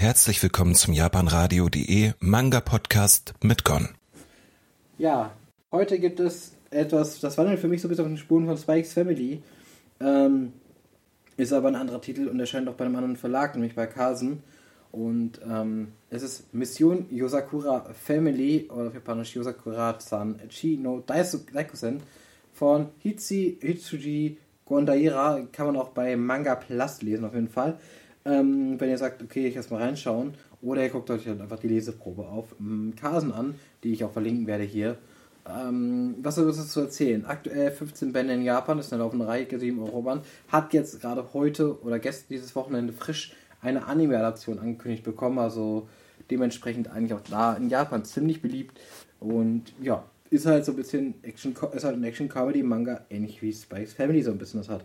Herzlich willkommen zum japanradio.de Manga Podcast mit Gon. Ja, heute gibt es etwas, das wandelt für mich so ein bisschen auf den Spuren von Spikes Family. Ähm, ist aber ein anderer Titel und erscheint auch bei einem anderen Verlag, nämlich bei Kasen. Und ähm, es ist Mission Yosakura Family oder auf Japanisch Yosakura-san Chi no Daikusen von Hitsuji Gondaira. Kann man auch bei Manga Plus lesen, auf jeden Fall. Ähm, wenn ihr sagt, okay, ich erstmal reinschauen. Oder ihr guckt euch halt einfach die Leseprobe auf Kasen an, die ich auch verlinken werde hier. Ähm, was soll es zu erzählen? Aktuell 15 Bände in Japan, ist eine laufende Reihe, 7 Euro Band. Hat jetzt gerade heute oder gestern dieses Wochenende frisch eine Anime-Adaption angekündigt bekommen. Also dementsprechend eigentlich auch da in Japan ziemlich beliebt. Und ja, ist halt so ein bisschen Action, ist halt ein Action-Comedy-Manga, ähnlich wie Spikes Family so ein bisschen das hat.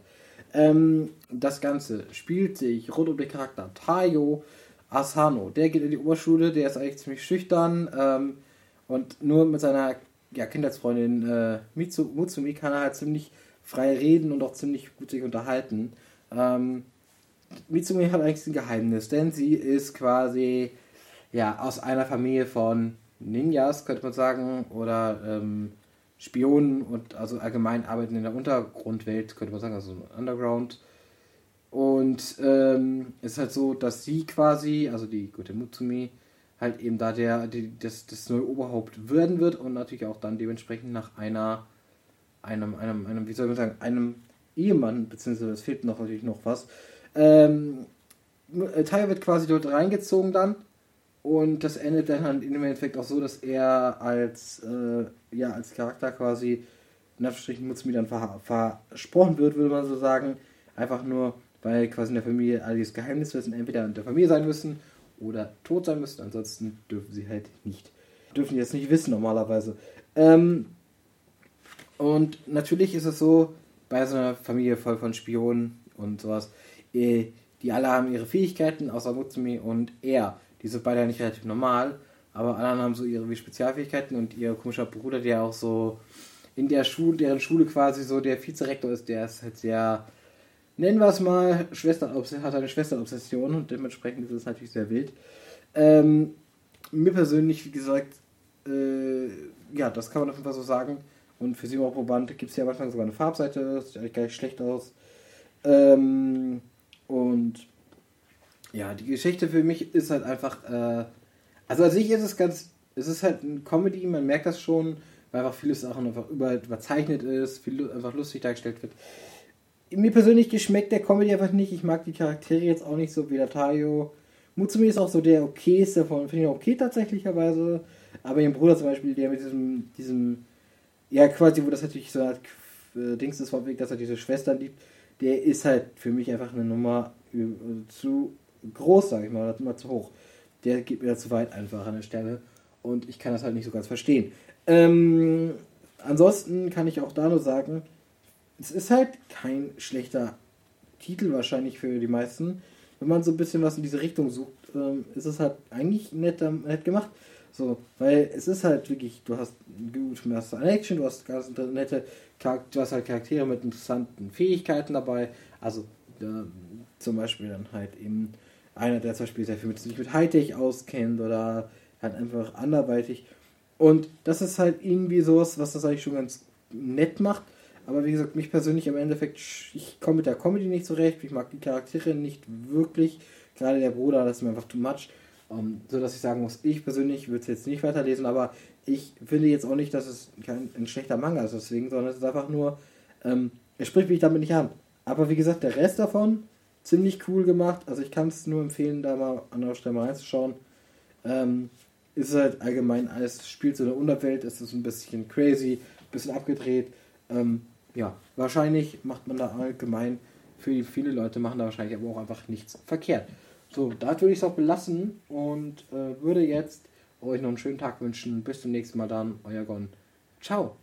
Ähm, das Ganze spielt sich rund um den Charakter Tayo Asano. Der geht in die Oberschule, der ist eigentlich ziemlich schüchtern ähm, und nur mit seiner ja, Kindheitsfreundin äh, Mitsu, Mutsumi kann er halt ziemlich frei reden und auch ziemlich gut sich unterhalten. Ähm, Mitsumi hat eigentlich ein Geheimnis, denn sie ist quasi ja aus einer Familie von Ninjas, könnte man sagen, oder ähm, Spionen und also allgemein arbeiten in der Untergrundwelt, könnte man sagen, also Underground. Und ähm, es ist halt so, dass sie quasi, also die gute Mutsumi, halt eben da der, die, das, das neue Oberhaupt werden wird und natürlich auch dann dementsprechend nach einer, einem, einem, einem, wie soll man sagen, einem Ehemann, beziehungsweise es fehlt noch natürlich noch was. Ähm, Tayo wird quasi dort reingezogen dann und das endet dann halt im Endeffekt auch so, dass er als, äh, ja, als Charakter quasi in Anführungsstrichen Mutsumi dann ver versprochen wird, würde man so sagen. Einfach nur, weil quasi in der Familie all dieses Geheimniswissen entweder in der Familie sein müssen oder tot sein müssen. Ansonsten dürfen sie halt nicht. Dürfen die jetzt nicht wissen normalerweise. Ähm, und natürlich ist es so, bei so einer Familie voll von Spionen und sowas, eh, die alle haben ihre Fähigkeiten, außer Mutsumi und er. Die sind beide nicht relativ normal, aber alle haben so ihre Vizepräsidialfähigkeiten und ihr komischer Bruder, der auch so in der Schule, deren Schule quasi so der Vizerektor ist, der ist halt sehr, nennen wir es mal, Schwester, hat eine Schwesterobsession und dementsprechend ist es natürlich sehr wild. Ähm, mir persönlich, wie gesagt, äh, ja, das kann man auf jeden Fall so sagen. Und für Simon Proband gibt es ja manchmal sogar eine Farbseite, das sieht eigentlich gar nicht schlecht aus. Ähm, und ja, die Geschichte für mich ist halt einfach, äh, also an sich ist es ganz, es ist halt ein Comedy, man merkt das schon, weil einfach viele Sachen einfach über, überzeichnet ist, viel einfach lustig dargestellt wird. Mir persönlich geschmeckt der Comedy einfach nicht, ich mag die Charaktere jetzt auch nicht so wie der Tayo. Mutsumi ist auch so der okayste von, finde ich okay tatsächlicherweise, aber ihr Bruder zum Beispiel, der mit diesem, diesem, ja quasi, wo das natürlich so eine äh, Dings ist, vom Weg, dass er diese Schwestern liebt, der ist halt für mich einfach eine Nummer äh, zu groß, sage ich mal, oder immer zu hoch. Der geht mir da zu weit einfach an der Stelle und ich kann das halt nicht so ganz verstehen. Ähm, ansonsten kann ich auch da nur sagen, es ist halt kein schlechter Titel wahrscheinlich für die meisten. Wenn man so ein bisschen was in diese Richtung sucht, ähm, ist es halt eigentlich nett, nett gemacht. So, weil es ist halt wirklich, du hast gut, du hast eine Action, du hast ganz nette Charaktere, du hast halt Charaktere mit interessanten Fähigkeiten dabei. Also äh, zum Beispiel dann halt eben einer, der zum Beispiel sehr viel mit, sich mit Hightech auskennt oder halt einfach anderweitig. Und das ist halt irgendwie sowas, was das eigentlich schon ganz nett macht. Aber wie gesagt, mich persönlich im Endeffekt, ich komme mit der Comedy nicht zurecht. Ich mag die Charaktere nicht wirklich. Gerade der Bruder, das ist mir einfach too much. Um, ähm, so dass ich sagen muss, ich persönlich würde es jetzt nicht weiterlesen, aber ich finde jetzt auch nicht, dass es kein, ein schlechter Manga ist, deswegen, sondern es ist einfach nur, ähm, er spricht mich damit nicht an. Aber wie gesagt, der Rest davon ziemlich cool gemacht. Also ich kann es nur empfehlen, da mal an der Stelle mal reinzuschauen. Ähm, ist halt allgemein alles, spielt so eine Unterwelt, ist es ein bisschen crazy, ein bisschen abgedreht. Ähm, ja, wahrscheinlich macht man da allgemein, für viele Leute machen da wahrscheinlich aber auch einfach nichts verkehrt. So, da würde ich es auch belassen und äh, würde jetzt euch noch einen schönen Tag wünschen. Bis zum nächsten Mal dann, euer Gon. Ciao.